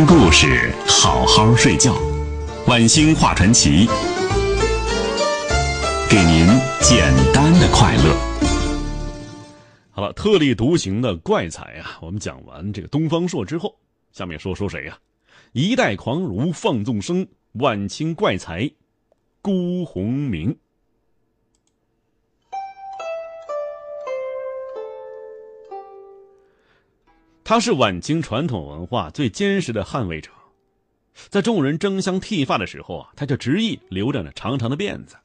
听故事，好好睡觉。晚星话传奇，给您简单的快乐。好了，特立独行的怪才啊！我们讲完这个东方朔之后，下面说说谁呀？一代狂儒放纵生，晚清怪才辜鸿铭。他是晚清传统文化最坚实的捍卫者，在众人争相剃发的时候啊，他就执意留着那长长的辫子；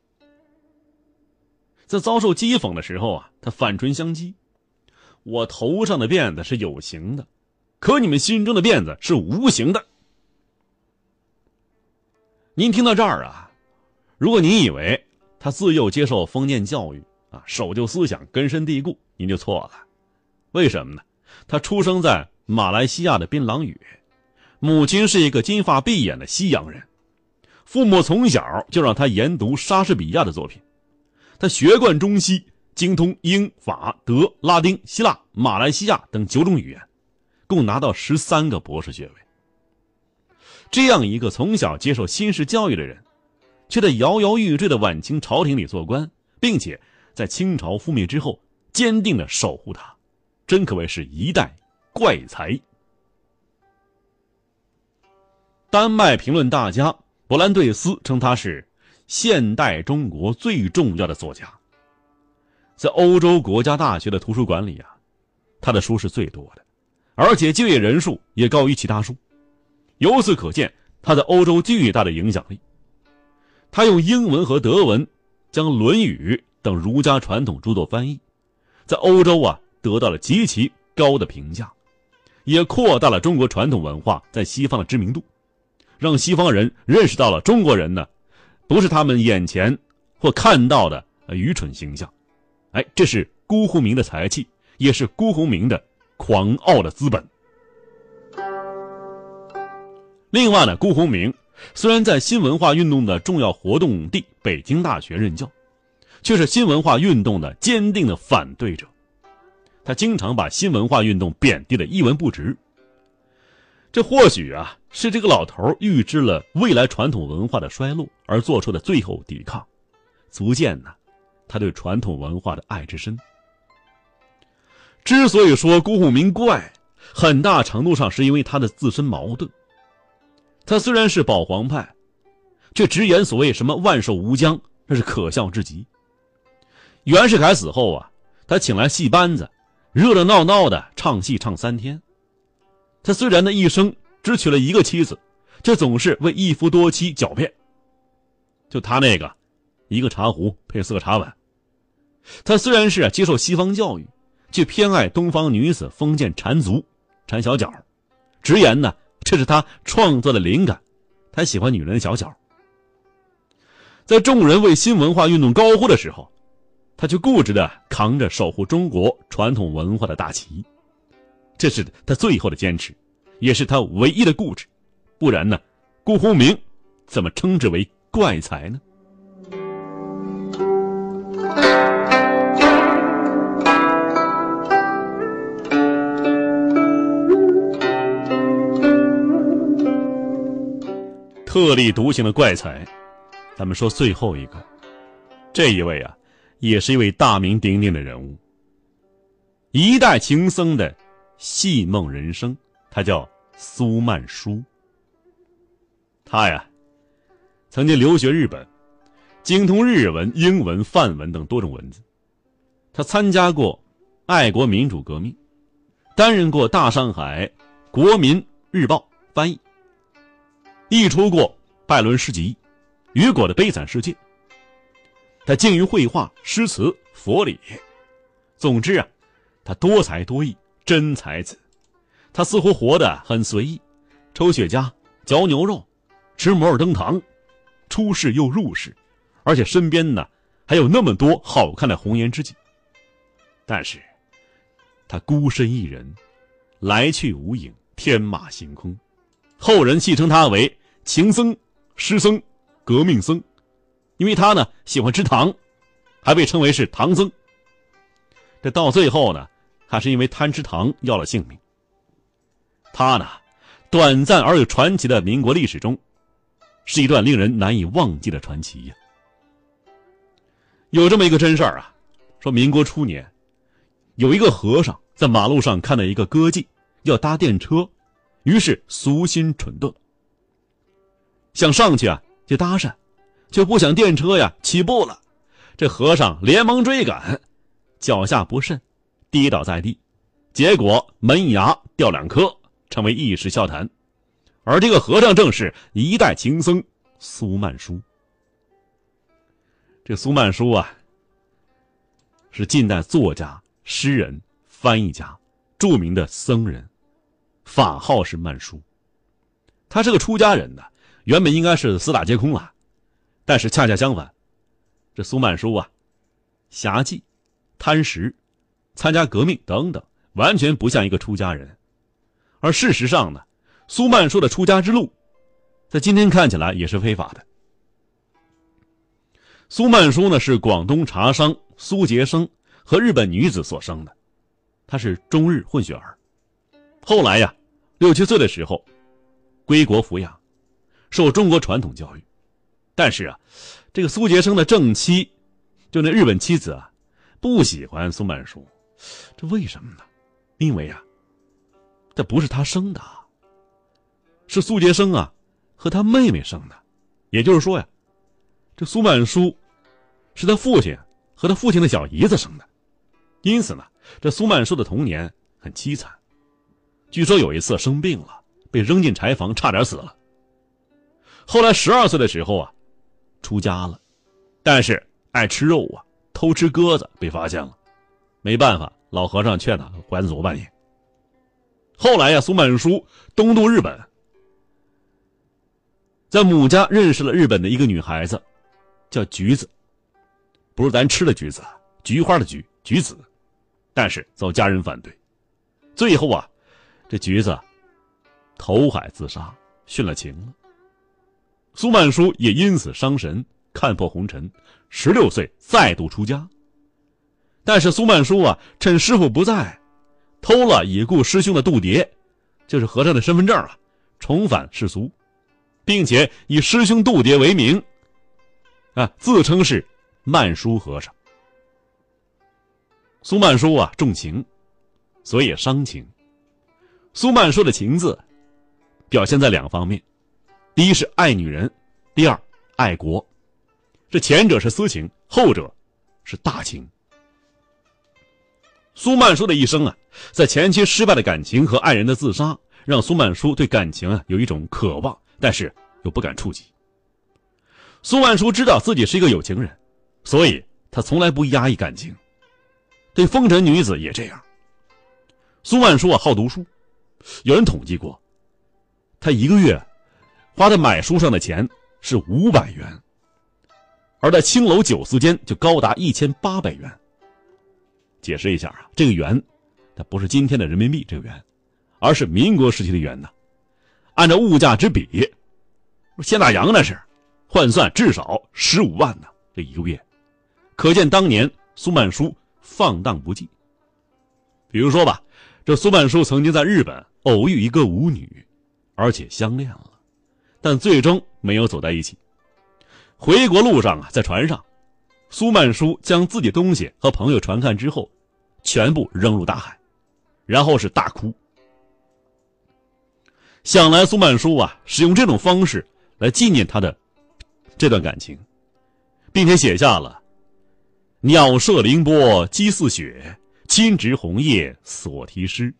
在遭受讥讽的时候啊，他反唇相讥：“我头上的辫子是有形的，可你们心中的辫子是无形的。”您听到这儿啊，如果您以为他自幼接受封建教育啊，守旧思想根深蒂固，您就错了。为什么呢？他出生在马来西亚的槟榔屿，母亲是一个金发碧眼的西洋人，父母从小就让他研读莎士比亚的作品，他学贯中西，精通英法德拉丁希腊马来西亚等九种语言，共拿到十三个博士学位。这样一个从小接受新式教育的人，却在摇摇欲坠的晚清朝廷里做官，并且在清朝覆灭之后坚定的守护他。真可谓是一代怪才。丹麦评论大家伯兰对斯称他是现代中国最重要的作家。在欧洲国家大学的图书馆里啊，他的书是最多的，而且就业人数也高于其他书。由此可见，他在欧洲巨大的影响力。他用英文和德文将《论语》等儒家传统著作翻译，在欧洲啊。得到了极其高的评价，也扩大了中国传统文化在西方的知名度，让西方人认识到了中国人呢，不是他们眼前或看到的愚蠢形象。哎，这是辜鸿铭的才气，也是辜鸿铭的狂傲的资本。另外呢，辜鸿铭虽然在新文化运动的重要活动地北京大学任教，却是新文化运动的坚定的反对者。他经常把新文化运动贬低的一文不值。这或许啊是这个老头预知了未来传统文化的衰落而做出的最后抵抗，足见呢他对传统文化的爱之深。之所以说辜鸿铭怪，很大程度上是因为他的自身矛盾。他虽然是保皇派，却直言所谓什么万寿无疆，那是可笑至极。袁世凯死后啊，他请来戏班子。热热闹闹的唱戏唱三天，他虽然呢一生只娶了一个妻子，却总是为一夫多妻狡辩。就他那个，一个茶壶配四个茶碗。他虽然是接受西方教育，却偏爱东方女子封建缠足、缠小脚，直言呢这是他创作的灵感，他喜欢女人的小脚。在众人为新文化运动高呼的时候。他却固执的扛着守护中国传统文化的大旗，这是他最后的坚持，也是他唯一的固执。不然呢，辜鸿铭怎么称之为怪才呢？特立独行的怪才，咱们说最后一个，这一位啊。也是一位大名鼎鼎的人物，一代情僧的戏梦人生，他叫苏曼殊。他呀，曾经留学日本，精通日文、英文、梵文等多种文字。他参加过爱国民主革命，担任过《大上海国民日报》翻译，译出过拜伦诗集《雨果的悲惨世界》。他精于绘画、诗词、佛理，总之啊，他多才多艺，真才子。他似乎活得很随意，抽雪茄、嚼牛肉、吃摩尔登糖，出世又入世，而且身边呢还有那么多好看的红颜知己。但是，他孤身一人，来去无影，天马行空。后人戏称他为情僧、诗僧、革命僧。因为他呢喜欢吃糖，还被称为是唐僧。这到最后呢，还是因为贪吃糖要了性命。他呢，短暂而又传奇的民国历史中，是一段令人难以忘记的传奇呀。有这么一个真事儿啊，说民国初年，有一个和尚在马路上看到一个歌妓要搭电车，于是俗心蠢钝，想上去啊就搭讪，就不想电车呀起步了，这和尚连忙追赶，脚下不慎，跌倒在地，结果门牙掉两颗，成为一时笑谈。而这个和尚正是一代情僧苏曼殊。这苏曼殊啊，是近代作家、诗人、翻译家，著名的僧人，法号是曼殊。他是个出家人的，原本应该是四大皆空了，但是恰恰相反，这苏曼殊啊，侠妓、贪食、参加革命等等，完全不像一个出家人。而事实上呢，苏曼殊的出家之路，在今天看起来也是非法的。苏曼殊呢是广东茶商苏杰生和日本女子所生的，他是中日混血儿。后来呀，六七岁的时候，归国抚养，受中国传统教育。但是啊，这个苏杰生的正妻，就那日本妻子啊，不喜欢苏曼殊，这为什么呢？因为啊，这不是他生的，是苏杰生啊和他妹妹生的，也就是说呀。这苏曼殊是他父亲和他父亲的小姨子生的，因此呢，这苏曼殊的童年很凄惨。据说有一次生病了，被扔进柴房，差点死了。后来十二岁的时候啊，出家了，但是爱吃肉啊，偷吃鸽子被发现了，没办法，老和尚劝他还俗吧你。后来呀，苏曼殊东渡日本，在母家认识了日本的一个女孩子。叫橘子，不是咱吃的橘子，菊花的菊，橘子。但是遭家人反对，最后啊，这橘子投海自杀，殉了情了。苏曼殊也因此伤神，看破红尘，十六岁再度出家。但是苏曼殊啊，趁师傅不在，偷了已故师兄的度牒，就是和尚的身份证啊，重返世俗，并且以师兄度牒为名。啊，自称是曼殊和尚。苏曼殊啊，重情，所以伤情。苏曼殊的情字，表现在两方面：第一是爱女人，第二爱国。这前者是私情，后者是大情。苏曼殊的一生啊，在前期失败的感情和爱人的自杀，让苏曼殊对感情啊有一种渴望，但是又不敢触及。苏曼殊知道自己是一个有情人，所以他从来不压抑感情。对风尘女子也这样。苏曼殊啊，好读书，有人统计过，他一个月花在买书上的钱是五百元，而在青楼酒肆间就高达一千八百元。解释一下啊，这个元，它不是今天的人民币这个元，而是民国时期的元呢。按照物价之比，现大洋那是。换算至少十五万呢，这一个月，可见当年苏曼殊放荡不羁。比如说吧，这苏曼殊曾经在日本偶遇一个舞女，而且相恋了，但最终没有走在一起。回国路上啊，在船上，苏曼殊将自己东西和朋友传看之后，全部扔入大海，然后是大哭。想来苏曼殊啊，使用这种方式来纪念他的。这段感情，并且写下了“鸟射凌波激似雪，亲执红叶所题诗，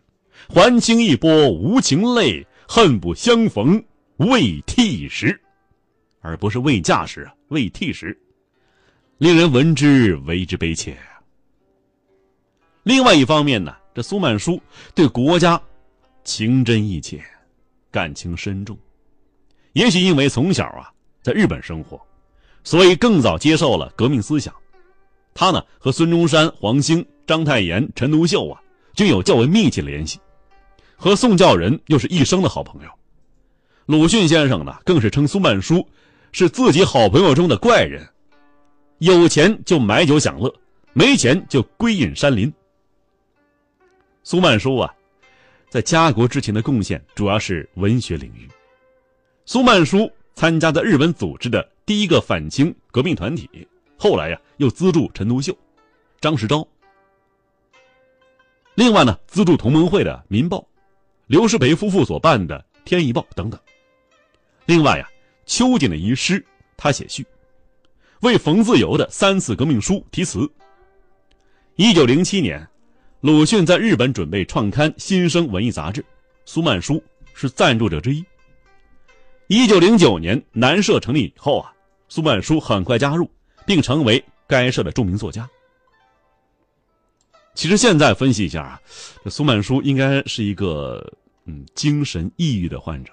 还清一波无情泪，恨不相逢未替时”，而不是未嫁时啊，未替时，令人闻之为之悲切。另外一方面呢，这苏曼殊对国家情真意切，感情深重，也许因为从小啊。在日本生活，所以更早接受了革命思想。他呢和孙中山、黄兴、章太炎、陈独秀啊，均有较为密切的联系。和宋教仁又是一生的好朋友。鲁迅先生呢，更是称苏曼殊是自己好朋友中的怪人。有钱就买酒享乐，没钱就归隐山林。苏曼殊啊，在家国之前的贡献主要是文学领域。苏曼殊参加的日本组织的第一个反清革命团体，后来呀又资助陈独秀、张世钊。另外呢，资助同盟会的《民报》，刘师培夫妇所办的《天翼报》等等。另外呀，秋瑾的遗诗他写序，为冯自由的三次革命书题词。一九零七年。鲁迅在日本准备创刊《新生文艺杂志》，苏曼殊是赞助者之一。一九零九年南社成立以后啊，苏曼殊很快加入，并成为该社的著名作家。其实现在分析一下啊，这苏曼殊应该是一个嗯精神抑郁的患者，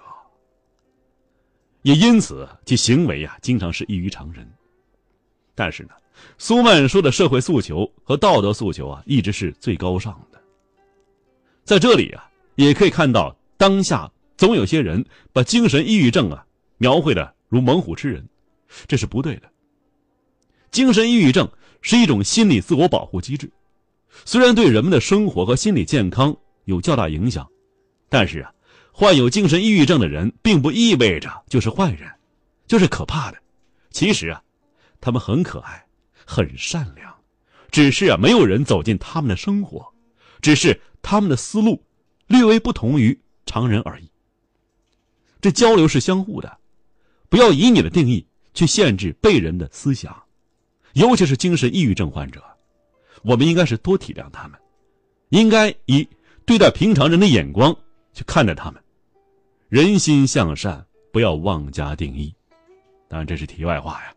也因此其行为啊经常是异于常人。但是呢。苏曼殊的社会诉求和道德诉求啊，一直是最高尚的。在这里啊，也可以看到当下总有些人把精神抑郁症啊描绘的如猛虎吃人，这是不对的。精神抑郁症是一种心理自我保护机制，虽然对人们的生活和心理健康有较大影响，但是啊，患有精神抑郁症的人并不意味着就是坏人，就是可怕的。其实啊，他们很可爱。很善良，只是啊，没有人走进他们的生活，只是他们的思路略微不同于常人而已。这交流是相互的，不要以你的定义去限制被人的思想，尤其是精神抑郁症患者，我们应该是多体谅他们，应该以对待平常人的眼光去看待他们。人心向善，不要妄加定义。当然，这是题外话呀。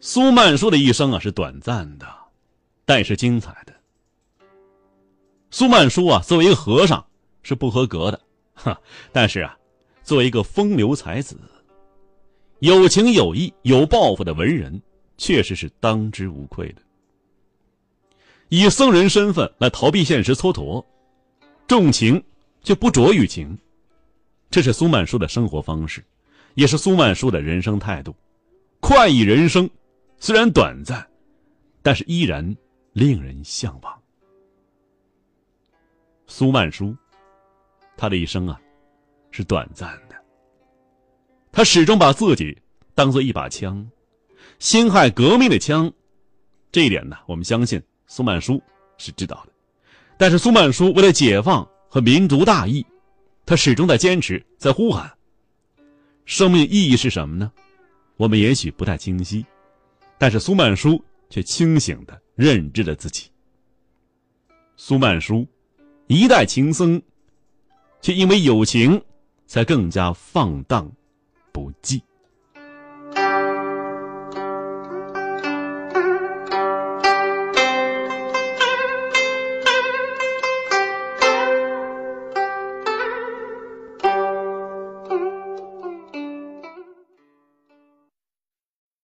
苏曼殊的一生啊是短暂的，但是精彩的。苏曼殊啊，作为一个和尚是不合格的，哈，但是啊，作为一个风流才子，有情有义、有抱负的文人，确实是当之无愧的。以僧人身份来逃避现实蹉跎，重情却不着于情，这是苏曼殊的生活方式，也是苏曼殊的人生态度，快意人生。虽然短暂，但是依然令人向往。苏曼殊，他的一生啊，是短暂的。他始终把自己当做一把枪，辛亥革命的枪。这一点呢，我们相信苏曼殊是知道的。但是苏曼殊为了解放和民族大义，他始终在坚持，在呼喊。生命意义是什么呢？我们也许不太清晰。但是苏曼殊却清醒的认知了自己。苏曼殊，一代情僧，却因为有情，才更加放荡不羁。